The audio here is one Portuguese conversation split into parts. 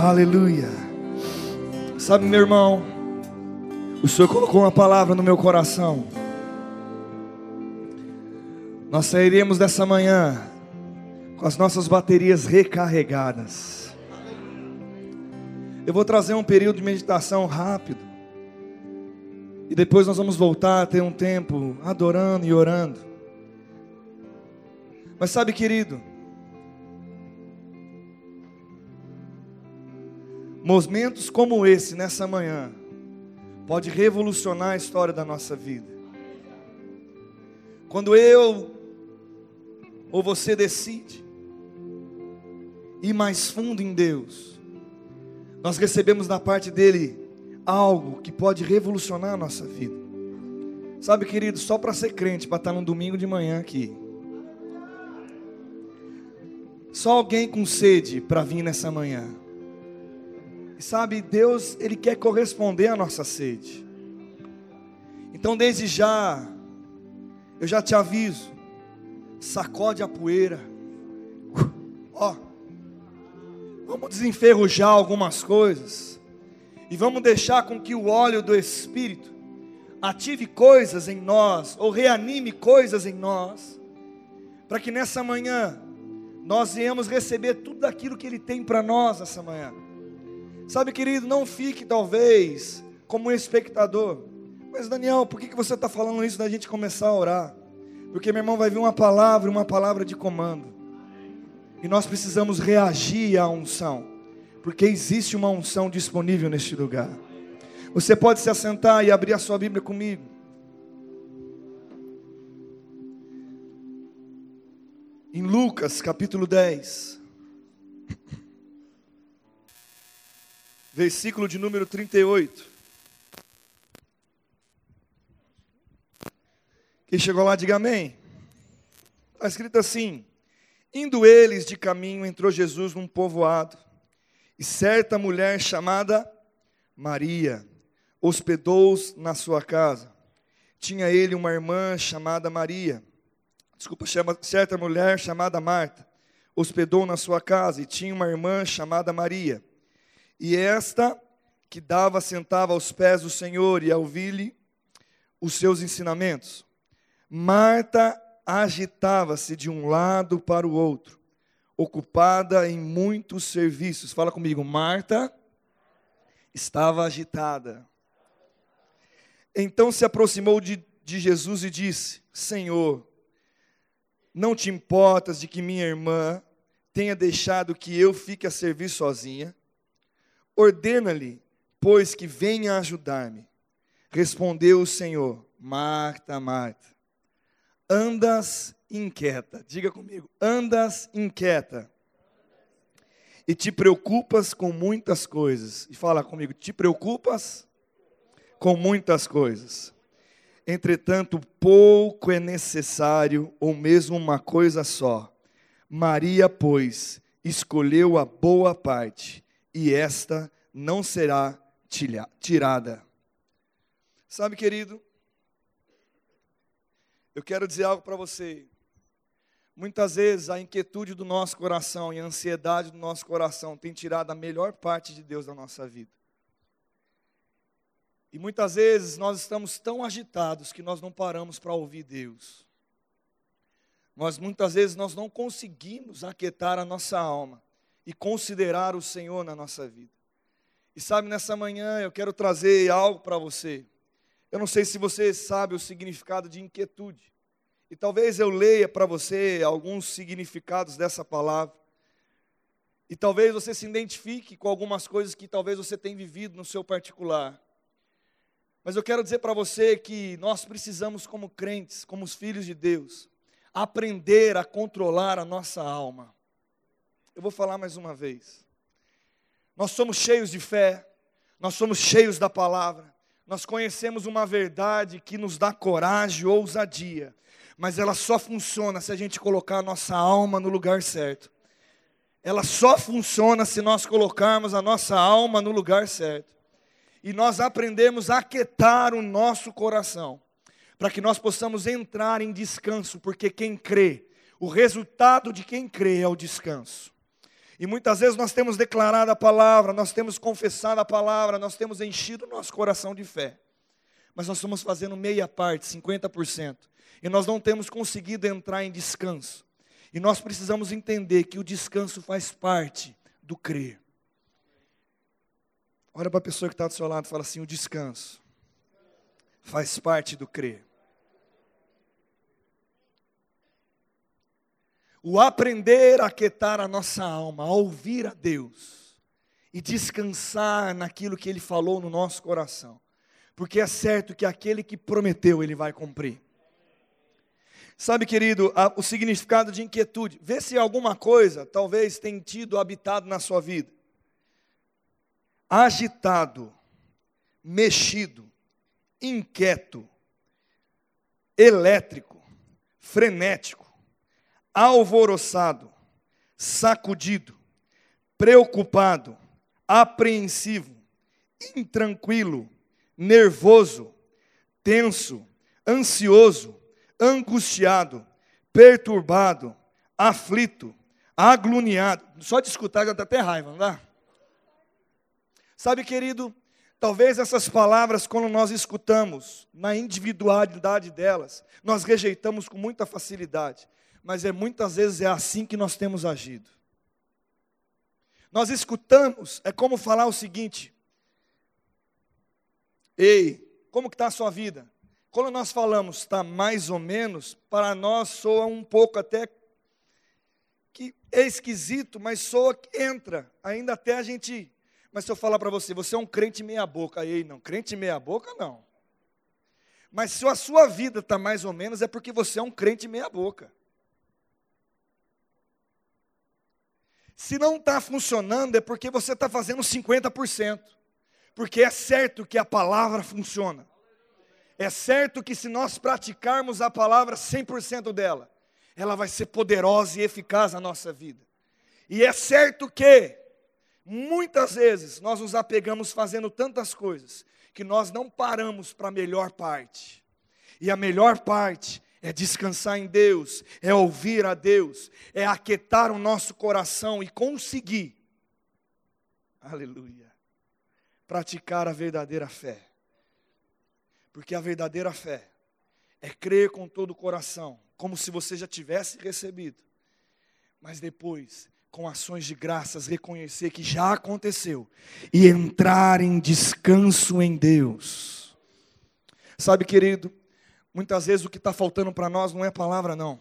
Aleluia. Sabe, meu irmão, o Senhor colocou uma palavra no meu coração. Nós sairemos dessa manhã com as nossas baterias recarregadas. Eu vou trazer um período de meditação rápido. E depois nós vamos voltar a ter um tempo adorando e orando. Mas sabe, querido, momentos como esse nessa manhã pode revolucionar a história da nossa vida. Quando eu ou você decide ir mais fundo em Deus, nós recebemos da parte dele algo que pode revolucionar a nossa vida. Sabe, querido, só para ser crente, para estar num domingo de manhã aqui. Só alguém com sede para vir nessa manhã. E sabe, Deus, Ele quer corresponder à nossa sede. Então, desde já, eu já te aviso, sacode a poeira. Ó, vamos desenferrujar algumas coisas. E vamos deixar com que o óleo do Espírito ative coisas em nós, ou reanime coisas em nós, para que nessa manhã nós venhamos receber tudo aquilo que Ele tem para nós essa manhã. Sabe, querido, não fique talvez como um espectador. Mas Daniel, por que você está falando isso da gente começar a orar? Porque meu irmão vai vir uma palavra, uma palavra de comando. E nós precisamos reagir à unção. Porque existe uma unção disponível neste lugar. Você pode se assentar e abrir a sua Bíblia comigo. Em Lucas capítulo 10, versículo de número 38. Quem chegou lá, diga amém. Está escrito assim: Indo eles de caminho, entrou Jesus num povoado, e certa mulher chamada Maria hospedou-os na sua casa. Tinha ele uma irmã chamada Maria, desculpa, chama, certa mulher chamada Marta, hospedou na sua casa, e tinha uma irmã chamada Maria. E esta que dava, sentava aos pés do Senhor e a ouvir-lhe os seus ensinamentos. Marta agitava-se de um lado para o outro, ocupada em muitos serviços. Fala comigo, Marta estava agitada. Então se aproximou de, de Jesus e disse: Senhor, não te importas de que minha irmã tenha deixado que eu fique a servir sozinha? Ordena-lhe, pois que venha ajudar-me. Respondeu o Senhor: Marta, Marta andas inquieta. Diga comigo, andas inquieta. E te preocupas com muitas coisas. E fala comigo, te preocupas com muitas coisas. Entretanto, pouco é necessário, ou mesmo uma coisa só. Maria, pois, escolheu a boa parte, e esta não será tirada. Sabe, querido, eu quero dizer algo para você. Muitas vezes a inquietude do nosso coração e a ansiedade do nosso coração tem tirado a melhor parte de Deus da nossa vida. E muitas vezes nós estamos tão agitados que nós não paramos para ouvir Deus. Nós muitas vezes nós não conseguimos aquietar a nossa alma e considerar o Senhor na nossa vida. E sabe, nessa manhã eu quero trazer algo para você. Eu não sei se você sabe o significado de inquietude. E talvez eu leia para você alguns significados dessa palavra. E talvez você se identifique com algumas coisas que talvez você tenha vivido no seu particular. Mas eu quero dizer para você que nós precisamos, como crentes, como os filhos de Deus, aprender a controlar a nossa alma. Eu vou falar mais uma vez. Nós somos cheios de fé, nós somos cheios da palavra, nós conhecemos uma verdade que nos dá coragem ousadia, mas ela só funciona se a gente colocar a nossa alma no lugar certo. Ela só funciona se nós colocarmos a nossa alma no lugar certo. E nós aprendemos a aquietar o nosso coração, para que nós possamos entrar em descanso, porque quem crê, o resultado de quem crê é o descanso. E muitas vezes nós temos declarado a palavra, nós temos confessado a palavra, nós temos enchido o nosso coração de fé. Mas nós estamos fazendo meia parte, 50%. E nós não temos conseguido entrar em descanso. E nós precisamos entender que o descanso faz parte do crer. Olha para a pessoa que está do seu lado e fala assim: o descanso faz parte do crer. O aprender a aquietar a nossa alma, a ouvir a Deus e descansar naquilo que Ele falou no nosso coração, porque é certo que aquele que prometeu, Ele vai cumprir. Sabe, querido, o significado de inquietude. Vê se alguma coisa talvez tenha tido habitado na sua vida. Agitado, mexido, inquieto, elétrico, frenético, alvoroçado, sacudido, preocupado, apreensivo, intranquilo, nervoso, tenso, ansioso, angustiado, perturbado, aflito, agluniado. Só de escutar já dá até raiva, não dá? Sabe, querido, talvez essas palavras, quando nós escutamos, na individualidade delas, nós rejeitamos com muita facilidade, mas é muitas vezes é assim que nós temos agido. Nós escutamos, é como falar o seguinte: Ei, como que está a sua vida? Quando nós falamos está mais ou menos, para nós soa um pouco até que é esquisito, mas soa que entra. Ainda até a gente. Mas se eu falar para você, você é um crente meia boca, aí não, crente meia boca não. Mas se a sua vida está mais ou menos, é porque você é um crente meia boca. Se não está funcionando, é porque você está fazendo 50%. Porque é certo que a palavra funciona. É certo que se nós praticarmos a palavra 100% dela, ela vai ser poderosa e eficaz na nossa vida. E é certo que, muitas vezes, nós nos apegamos fazendo tantas coisas, que nós não paramos para a melhor parte. E a melhor parte é descansar em Deus, é ouvir a Deus, é aquietar o nosso coração e conseguir, aleluia, praticar a verdadeira fé. Porque a verdadeira fé é crer com todo o coração, como se você já tivesse recebido, mas depois, com ações de graças, reconhecer que já aconteceu e entrar em descanso em Deus. Sabe, querido, muitas vezes o que está faltando para nós não é palavra, não.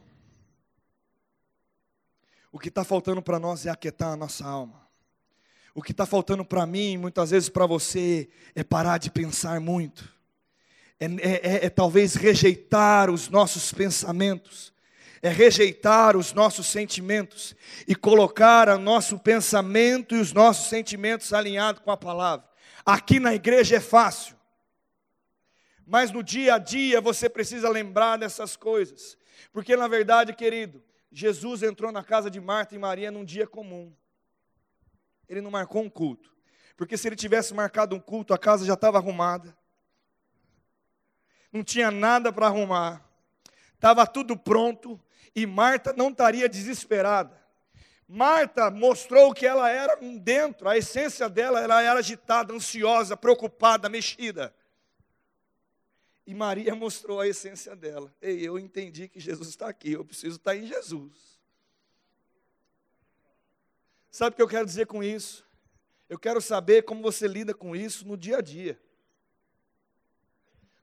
O que está faltando para nós é aquietar a nossa alma. O que está faltando para mim, muitas vezes para você, é parar de pensar muito é, é, é, é talvez rejeitar os nossos pensamentos, é rejeitar os nossos sentimentos e colocar o nosso pensamento e os nossos sentimentos alinhados com a palavra. Aqui na igreja é fácil, mas no dia a dia você precisa lembrar dessas coisas, porque na verdade, querido, Jesus entrou na casa de Marta e Maria num dia comum, ele não marcou um culto, porque se ele tivesse marcado um culto, a casa já estava arrumada. Não tinha nada para arrumar, estava tudo pronto e Marta não estaria desesperada. Marta mostrou que ela era dentro, a essência dela, ela era agitada, ansiosa, preocupada, mexida. E Maria mostrou a essência dela. Ei, eu entendi que Jesus está aqui, eu preciso estar em Jesus. Sabe o que eu quero dizer com isso? Eu quero saber como você lida com isso no dia a dia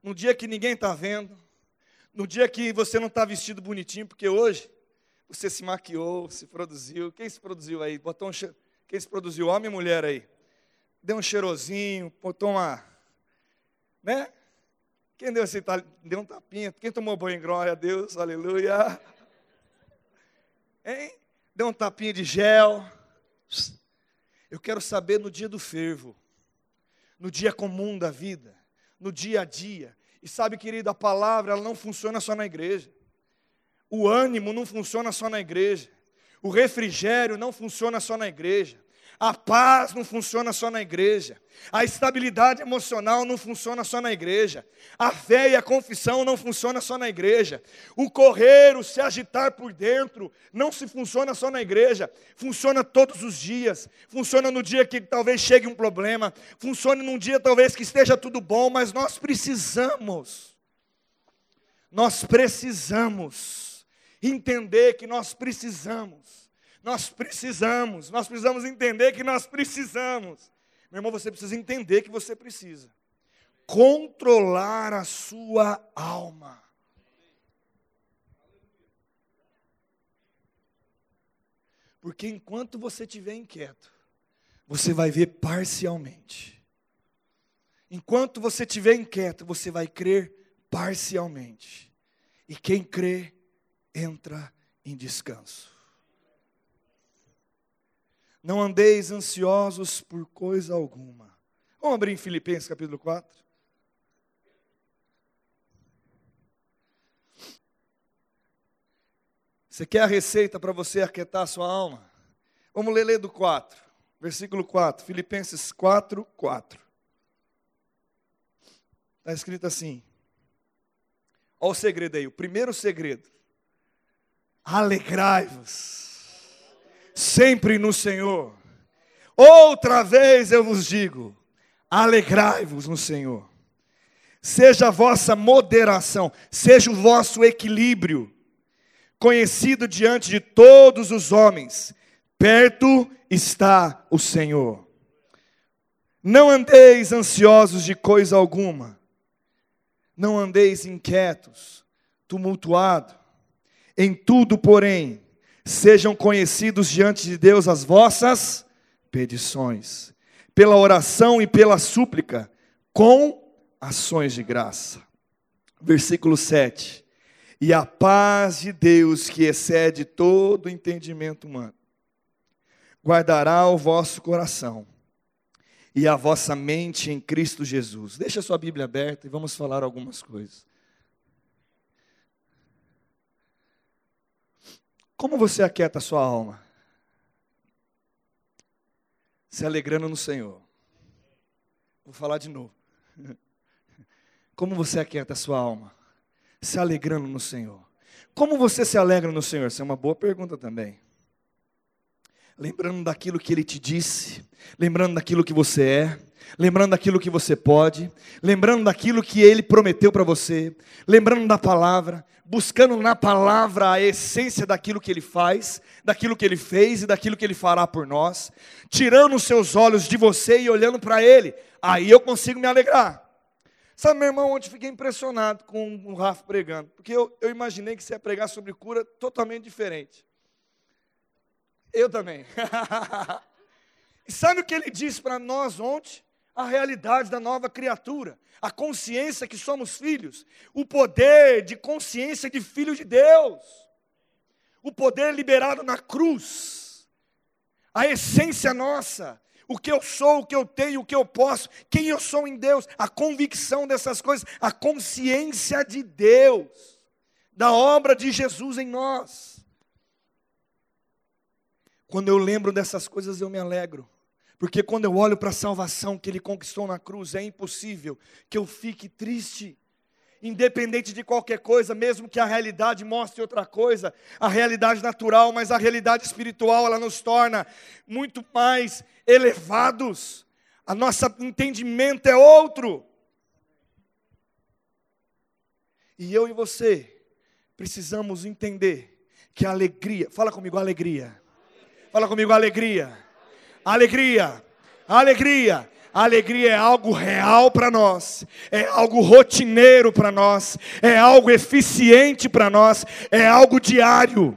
no dia que ninguém está vendo, no dia que você não está vestido bonitinho, porque hoje você se maquiou, se produziu. Quem se produziu aí? Botou um. Quem se produziu? Homem e mulher aí. Deu um cheirosinho, botou uma. Né? Quem deu esse deu um tapinha? Quem tomou banho glória a Deus? Aleluia. Hein? Deu um tapinha de gel. Eu quero saber no dia do fervo, no dia comum da vida no dia a dia. E sabe, querido, a palavra ela não funciona só na igreja. O ânimo não funciona só na igreja. O refrigério não funciona só na igreja. A paz não funciona só na igreja. A estabilidade emocional não funciona só na igreja. A fé e a confissão não funciona só na igreja. O correr, o se agitar por dentro, não se funciona só na igreja. Funciona todos os dias. Funciona no dia que talvez chegue um problema. Funciona num dia talvez que esteja tudo bom, mas nós precisamos. Nós precisamos entender que nós precisamos nós precisamos, nós precisamos entender que nós precisamos. Meu irmão, você precisa entender que você precisa controlar a sua alma. Porque enquanto você estiver inquieto, você vai ver parcialmente. Enquanto você estiver inquieto, você vai crer parcialmente. E quem crê, entra em descanso. Não andeis ansiosos por coisa alguma. Vamos abrir em Filipenses capítulo 4. Você quer a receita para você aquietar a sua alma? Vamos ler, ler do 4, versículo 4, Filipenses 4, 4. Está escrito assim. Olha o segredo aí, o primeiro segredo. Alegrai-vos sempre no Senhor. Outra vez eu vos digo: alegrai-vos no Senhor. Seja a vossa moderação, seja o vosso equilíbrio, conhecido diante de todos os homens, perto está o Senhor. Não andeis ansiosos de coisa alguma, não andeis inquietos, tumultuado, em tudo, porém, sejam conhecidos diante de Deus as vossas petições, pela oração e pela súplica, com ações de graça. Versículo 7. E a paz de Deus, que excede todo entendimento humano, guardará o vosso coração e a vossa mente em Cristo Jesus. Deixa a sua Bíblia aberta e vamos falar algumas coisas. Como você aquieta a sua alma? Se alegrando no Senhor. Vou falar de novo. Como você aquieta a sua alma? Se alegrando no Senhor. Como você se alegra no Senhor? Essa é uma boa pergunta também. Lembrando daquilo que Ele te disse, lembrando daquilo que você é, lembrando daquilo que você pode, lembrando daquilo que Ele prometeu para você, lembrando da palavra, buscando na palavra a essência daquilo que Ele faz, daquilo que Ele fez e daquilo que Ele fará por nós, tirando os seus olhos de você e olhando para Ele, aí eu consigo me alegrar. Sabe, meu irmão, ontem fiquei impressionado com o Rafa pregando, porque eu, eu imaginei que você ia pregar sobre cura totalmente diferente. Eu também. e sabe o que ele disse para nós ontem? A realidade da nova criatura, a consciência que somos filhos, o poder de consciência de filho de Deus, o poder liberado na cruz, a essência nossa, o que eu sou, o que eu tenho, o que eu posso, quem eu sou em Deus, a convicção dessas coisas, a consciência de Deus, da obra de Jesus em nós. Quando eu lembro dessas coisas, eu me alegro. Porque quando eu olho para a salvação que ele conquistou na cruz, é impossível que eu fique triste. Independente de qualquer coisa, mesmo que a realidade mostre outra coisa, a realidade natural, mas a realidade espiritual, ela nos torna muito mais elevados. A nosso entendimento é outro. E eu e você precisamos entender que a alegria, fala comigo, alegria. Fala comigo, alegria Alegria, alegria. Alegria é algo real para nós, é algo rotineiro para nós, é algo eficiente para nós, é algo diário.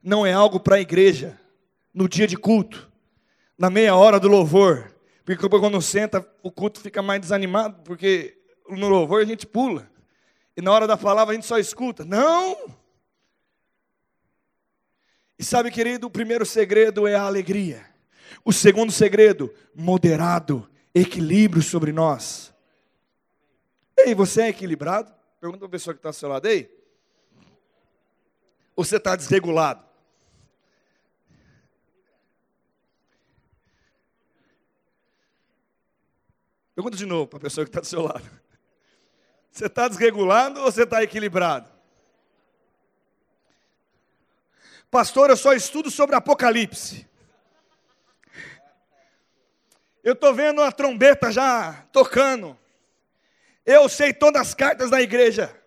Não é algo para a igreja, no dia de culto, na meia hora do louvor, porque quando senta o culto fica mais desanimado, porque no louvor a gente pula, e na hora da palavra a gente só escuta. Não! E sabe, querido, o primeiro segredo é a alegria. O segundo segredo, moderado, equilíbrio sobre nós. Ei, você é equilibrado? Pergunta para a pessoa que está ao seu lado, ei. Ou você está desregulado? Pergunta de novo para a pessoa que está do seu lado. Você está desregulado ou você está equilibrado? Pastor, eu só estudo sobre Apocalipse. Eu estou vendo a trombeta já tocando. Eu sei todas as cartas da igreja.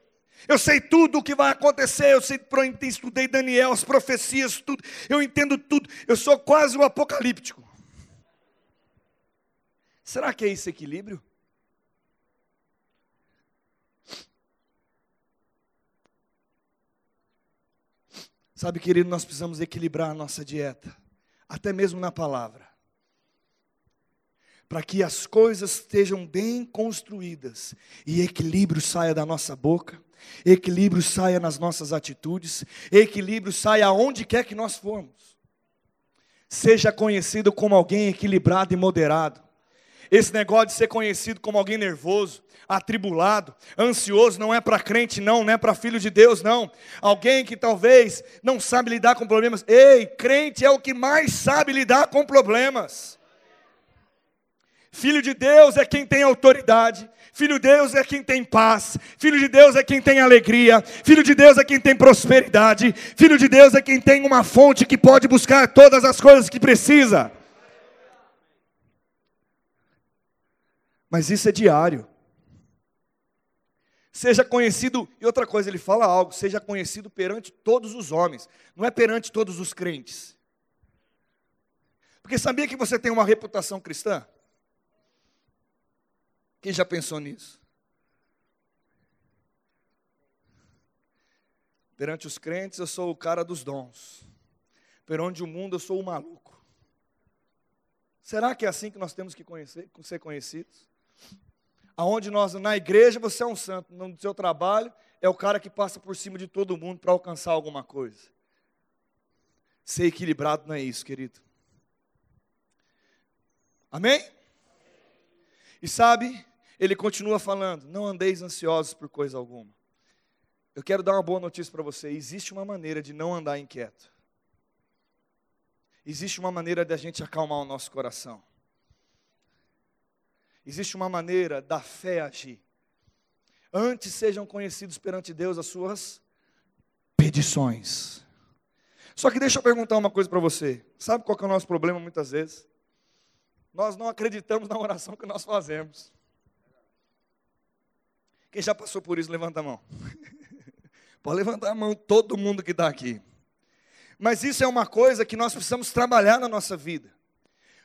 Eu sei tudo o que vai acontecer. Eu sei, estudei Daniel, as profecias, tudo. Eu entendo tudo. Eu sou quase um apocalíptico. Será que é esse equilíbrio? Sabe, querido, nós precisamos equilibrar a nossa dieta, até mesmo na palavra, para que as coisas estejam bem construídas e equilíbrio saia da nossa boca, equilíbrio saia nas nossas atitudes, equilíbrio saia aonde quer que nós formos. Seja conhecido como alguém equilibrado e moderado. Esse negócio de ser conhecido como alguém nervoso, atribulado, ansioso, não é para crente, não, não é para filho de Deus, não. Alguém que talvez não sabe lidar com problemas. Ei, crente é o que mais sabe lidar com problemas. Filho de Deus é quem tem autoridade. Filho de Deus é quem tem paz. Filho de Deus é quem tem alegria. Filho de Deus é quem tem prosperidade. Filho de Deus é quem tem uma fonte que pode buscar todas as coisas que precisa. Mas isso é diário. Seja conhecido, e outra coisa, ele fala algo, seja conhecido perante todos os homens, não é perante todos os crentes. Porque sabia que você tem uma reputação cristã? Quem já pensou nisso? Perante os crentes, eu sou o cara dos dons. Perante o mundo, eu sou o maluco. Será que é assim que nós temos que conhecer, ser conhecidos? Aonde nós, na igreja, você é um santo, no seu trabalho, é o cara que passa por cima de todo mundo para alcançar alguma coisa. Ser equilibrado não é isso, querido. Amém? E sabe, ele continua falando: não andeis ansiosos por coisa alguma. Eu quero dar uma boa notícia para você: existe uma maneira de não andar inquieto. Existe uma maneira de a gente acalmar o nosso coração. Existe uma maneira da fé agir. Antes sejam conhecidos perante Deus as suas petições. Só que deixa eu perguntar uma coisa para você. Sabe qual é o nosso problema muitas vezes? Nós não acreditamos na oração que nós fazemos. Quem já passou por isso, levanta a mão. Pode levantar a mão todo mundo que está aqui. Mas isso é uma coisa que nós precisamos trabalhar na nossa vida.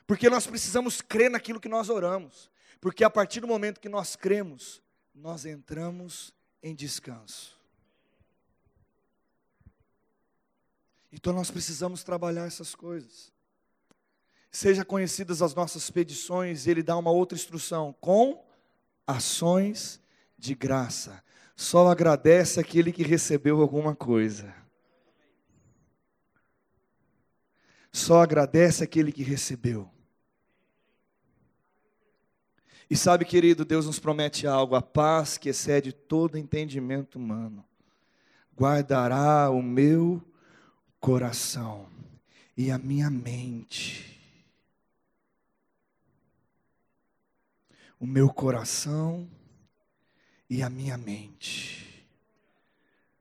Porque nós precisamos crer naquilo que nós oramos. Porque a partir do momento que nós cremos, nós entramos em descanso. Então nós precisamos trabalhar essas coisas. Seja conhecidas as nossas petições, ele dá uma outra instrução, com ações de graça. Só agradece aquele que recebeu alguma coisa. Só agradece aquele que recebeu. E sabe, querido, Deus nos promete algo: a paz que excede todo entendimento humano, guardará o meu coração e a minha mente. O meu coração e a minha mente.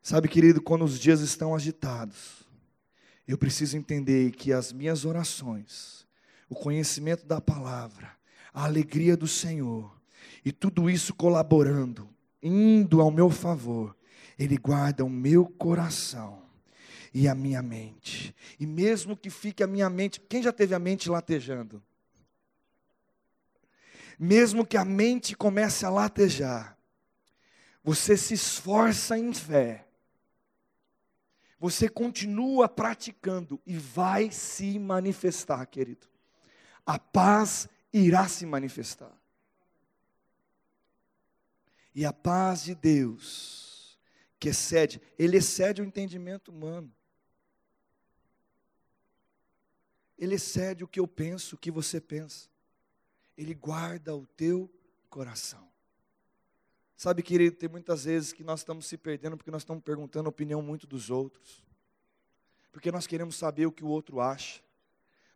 Sabe, querido, quando os dias estão agitados, eu preciso entender que as minhas orações, o conhecimento da palavra, a alegria do Senhor, e tudo isso colaborando, indo ao meu favor, Ele guarda o meu coração e a minha mente. E mesmo que fique a minha mente, quem já teve a mente latejando? Mesmo que a mente comece a latejar, você se esforça em fé, você continua praticando e vai se manifestar, querido. A paz irá se manifestar. E a paz de Deus, que excede, ele excede o entendimento humano. Ele excede o que eu penso, o que você pensa. Ele guarda o teu coração. Sabe, querido, tem muitas vezes que nós estamos se perdendo porque nós estamos perguntando a opinião muito dos outros. Porque nós queremos saber o que o outro acha.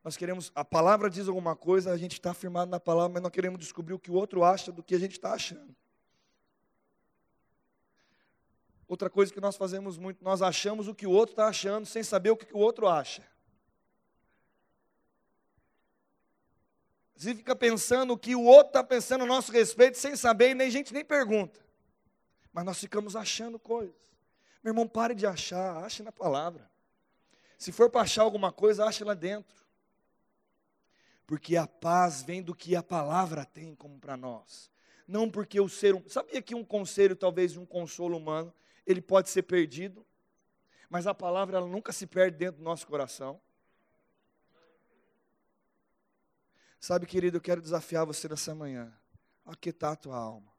Nós queremos, a palavra diz alguma coisa, a gente está afirmado na palavra, mas nós queremos descobrir o que o outro acha do que a gente está achando. Outra coisa que nós fazemos muito, nós achamos o que o outro está achando, sem saber o que o outro acha. Você fica pensando o que o outro está pensando a nosso respeito, sem saber, e nem a gente nem pergunta. Mas nós ficamos achando coisas. Meu irmão, pare de achar, ache na palavra. Se for para achar alguma coisa, ache lá dentro. Porque a paz vem do que a palavra tem como para nós. Não porque o ser humano. Sabia que um conselho, talvez um consolo humano, ele pode ser perdido, mas a palavra ela nunca se perde dentro do nosso coração. Sabe, querido, eu quero desafiar você nessa manhã. Aquietar a tua alma.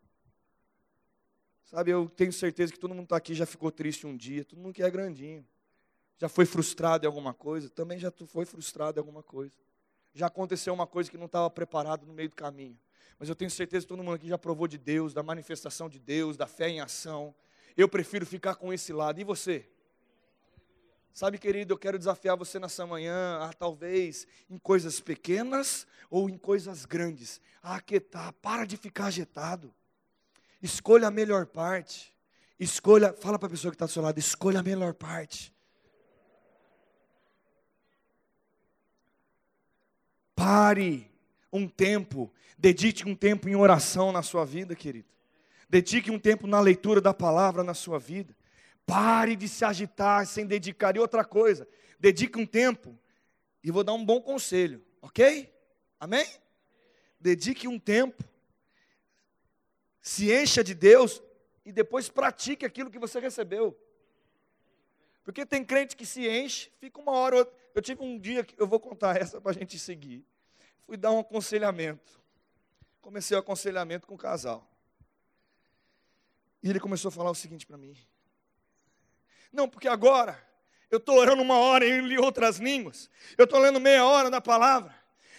Sabe, eu tenho certeza que todo mundo está aqui já ficou triste um dia, todo mundo que é grandinho. Já foi frustrado em alguma coisa, também já foi frustrado em alguma coisa. Já aconteceu uma coisa que não estava preparado no meio do caminho. Mas eu tenho certeza que todo mundo aqui já provou de Deus, da manifestação de Deus, da fé em ação. Eu prefiro ficar com esse lado. E você? Sabe, querido, eu quero desafiar você nessa manhã, a talvez em coisas pequenas ou em coisas grandes, a aquietar, para de ficar agitado. Escolha a melhor parte. Escolha, fala para a pessoa que está do seu lado, escolha a melhor parte. Pare um tempo, dedique um tempo em oração na sua vida, querido. Dedique um tempo na leitura da palavra na sua vida. Pare de se agitar sem dedicar. E outra coisa, dedique um tempo, e vou dar um bom conselho, ok? Amém? Dedique um tempo, se encha de Deus e depois pratique aquilo que você recebeu. Porque tem crente que se enche, fica uma hora. Eu tive um dia que eu vou contar essa para a gente seguir. Fui dar um aconselhamento. Comecei o aconselhamento com o casal. E ele começou a falar o seguinte para mim: Não, porque agora eu estou orando uma hora e li outras línguas, eu estou lendo meia hora da palavra,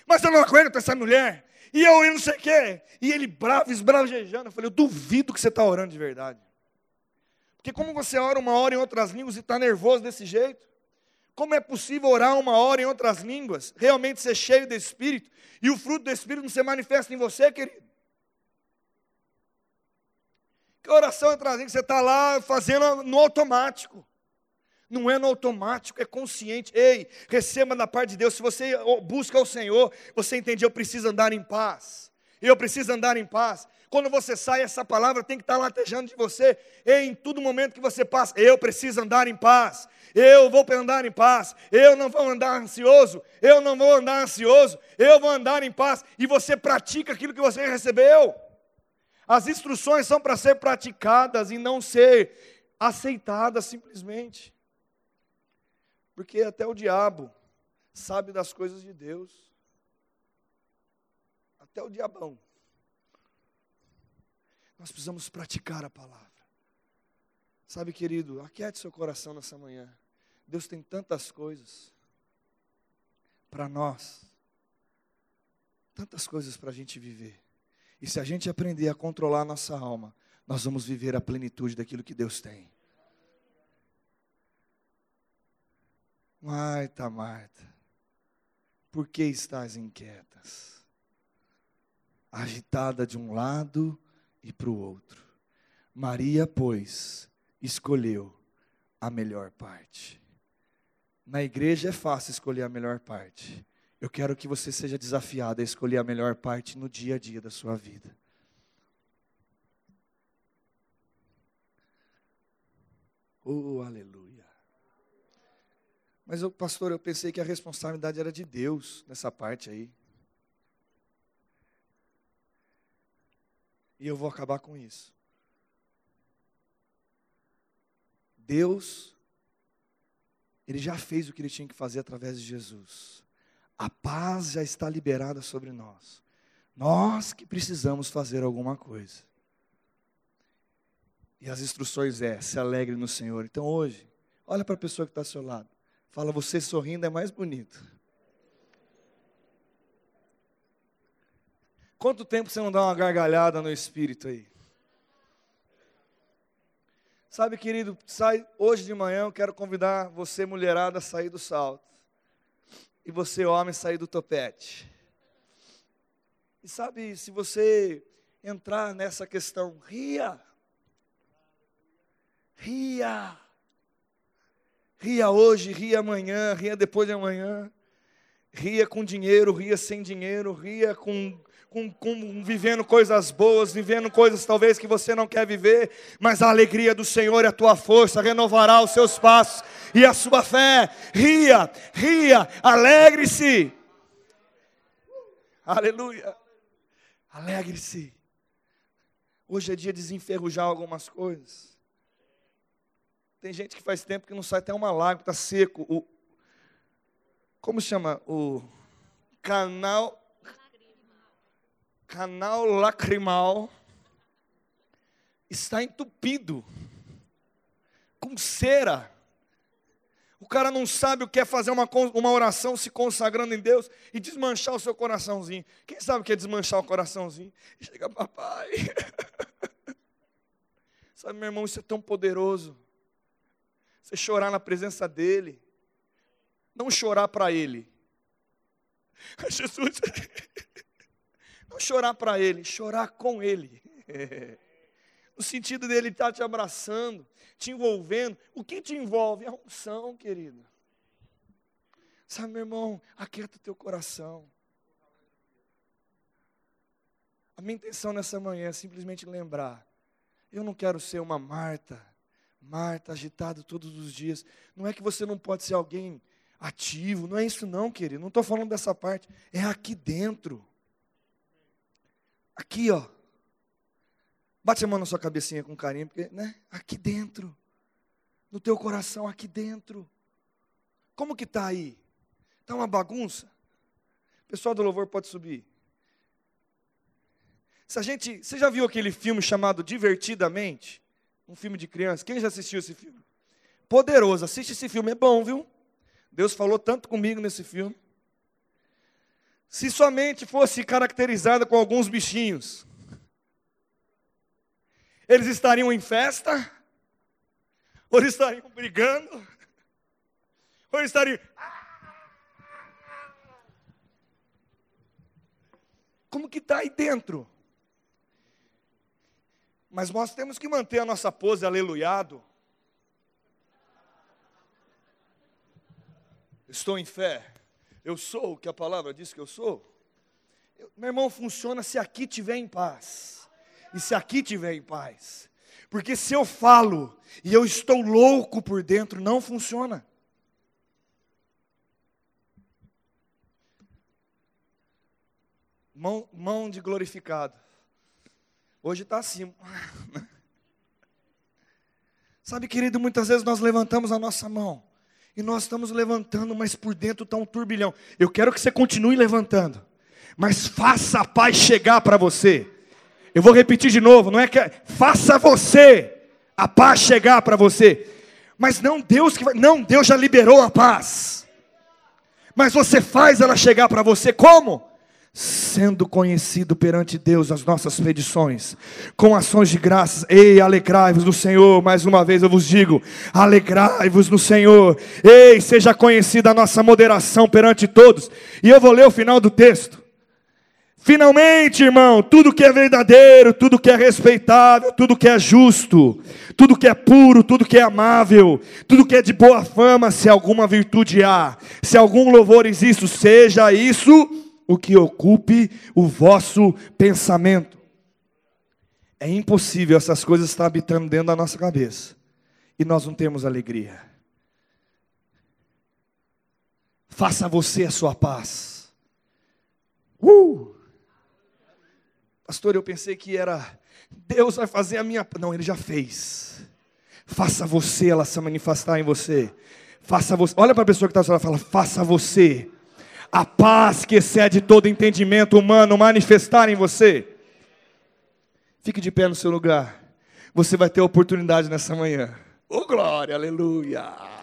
mas eu não aguento essa mulher, e eu e não sei o quê. E ele bravo, esbravejando. Eu falei: Eu duvido que você está orando de verdade. Porque como você ora uma hora em outras línguas e está nervoso desse jeito? Como é possível orar uma hora em outras línguas, realmente ser cheio do Espírito, e o fruto do Espírito não se manifesta em você, querido? Que oração é trazer que você está lá fazendo no automático. Não é no automático, é consciente. Ei, receba da parte de Deus. Se você busca o Senhor, você entende, eu preciso andar em paz. Eu preciso andar em paz. Quando você sai, essa palavra tem que estar latejando de você. Em todo momento que você passa, eu preciso andar em paz. Eu vou andar em paz. Eu não vou andar ansioso. Eu não vou andar ansioso. Eu vou andar em paz. E você pratica aquilo que você recebeu. As instruções são para ser praticadas e não ser aceitadas simplesmente. Porque até o diabo sabe das coisas de Deus. Até o diabão. Nós precisamos praticar a palavra. Sabe, querido, aquiete seu coração nessa manhã. Deus tem tantas coisas para nós, tantas coisas para a gente viver. E se a gente aprender a controlar a nossa alma, nós vamos viver a plenitude daquilo que Deus tem. Marta, Marta, por que estás inquietas? Agitada de um lado e para o outro. Maria, pois, escolheu a melhor parte. Na igreja é fácil escolher a melhor parte. Eu quero que você seja desafiado a escolher a melhor parte no dia a dia da sua vida. Oh, aleluia. Mas, pastor, eu pensei que a responsabilidade era de Deus nessa parte aí. E eu vou acabar com isso. Deus, Ele já fez o que Ele tinha que fazer através de Jesus a paz já está liberada sobre nós. Nós que precisamos fazer alguma coisa. E as instruções é: se alegre no Senhor. Então hoje, olha para a pessoa que está ao seu lado. Fala, você sorrindo é mais bonito. Quanto tempo você não dá uma gargalhada no espírito aí? Sabe, querido, sai hoje de manhã eu quero convidar você, mulherada, a sair do salto. e você, homem, sair do topete. E sabe, se você entrar nessa questão, ria. Ria. Ria hoje, ria amanhã, ria depois de amanhã. Ria com dinheiro, ria sem dinheiro, ria com com, com, vivendo coisas boas, vivendo coisas talvez que você não quer viver, mas a alegria do Senhor e a tua força renovará os seus passos e a sua fé. Ria, ria, alegre-se. Aleluia. Alegre-se. Hoje é dia de desenferrujar algumas coisas. Tem gente que faz tempo que não sai até uma lágrima, está seco. O, como chama? O canal canal lacrimal está entupido com cera. O cara não sabe o que é fazer uma, uma oração se consagrando em Deus e desmanchar o seu coraçãozinho. Quem sabe o que é desmanchar o coraçãozinho? Chega, papai. sabe, meu irmão, isso é tão poderoso. Você chorar na presença dEle. Não chorar para Ele. Jesus. Chorar para Ele, chorar com Ele. No sentido dele estar te abraçando, te envolvendo. O que te envolve? A unção, querido. Sabe, meu irmão, aquieta o teu coração. A minha intenção nessa manhã é simplesmente lembrar. Eu não quero ser uma Marta, Marta agitado todos os dias. Não é que você não pode ser alguém ativo, não é isso não, querido. Não estou falando dessa parte. É aqui dentro. Aqui, ó. Bate a mão na sua cabecinha com carinho, porque, né? Aqui dentro. No teu coração, aqui dentro. Como que está aí? Está uma bagunça? Pessoal do louvor pode subir. Se a gente, você já viu aquele filme chamado Divertidamente? Um filme de criança. Quem já assistiu esse filme? Poderoso. Assiste esse filme, é bom, viu? Deus falou tanto comigo nesse filme se somente fosse caracterizada com alguns bichinhos, eles estariam em festa, ou eles estariam brigando, ou eles estariam. Como que está aí dentro? Mas nós temos que manter a nossa pose aleluiado. Estou em fé. Eu sou o que a palavra diz que eu sou. Eu, meu irmão, funciona se aqui tiver em paz. E se aqui tiver em paz. Porque se eu falo e eu estou louco por dentro, não funciona. Mão, mão de glorificado. Hoje está assim. Sabe, querido, muitas vezes nós levantamos a nossa mão e nós estamos levantando, mas por dentro está um turbilhão. Eu quero que você continue levantando, mas faça a paz chegar para você. Eu vou repetir de novo, não é que faça você a paz chegar para você. Mas não Deus que vai, não, Deus já liberou a paz. Mas você faz ela chegar para você como? Sendo conhecido perante Deus as nossas petições, com ações de graças, ei, alegrai-vos no Senhor, mais uma vez eu vos digo, alegrai-vos no Senhor, ei, seja conhecida a nossa moderação perante todos, e eu vou ler o final do texto, finalmente irmão, tudo que é verdadeiro, tudo que é respeitável, tudo que é justo, tudo que é puro, tudo que é amável, tudo que é de boa fama, se alguma virtude há, se algum louvor existe, seja isso o que ocupe o vosso pensamento. É impossível essas coisas estar habitando dentro da nossa cabeça e nós não temos alegria. Faça você a sua paz. Uh! Pastor, eu pensei que era Deus vai fazer a minha. Não, Ele já fez. Faça você ela se manifestar em você. Faça você. Olha para a pessoa que está e fala: faça você a paz que excede todo entendimento humano manifestar em você. Fique de pé no seu lugar. Você vai ter oportunidade nessa manhã. Oh glória, aleluia.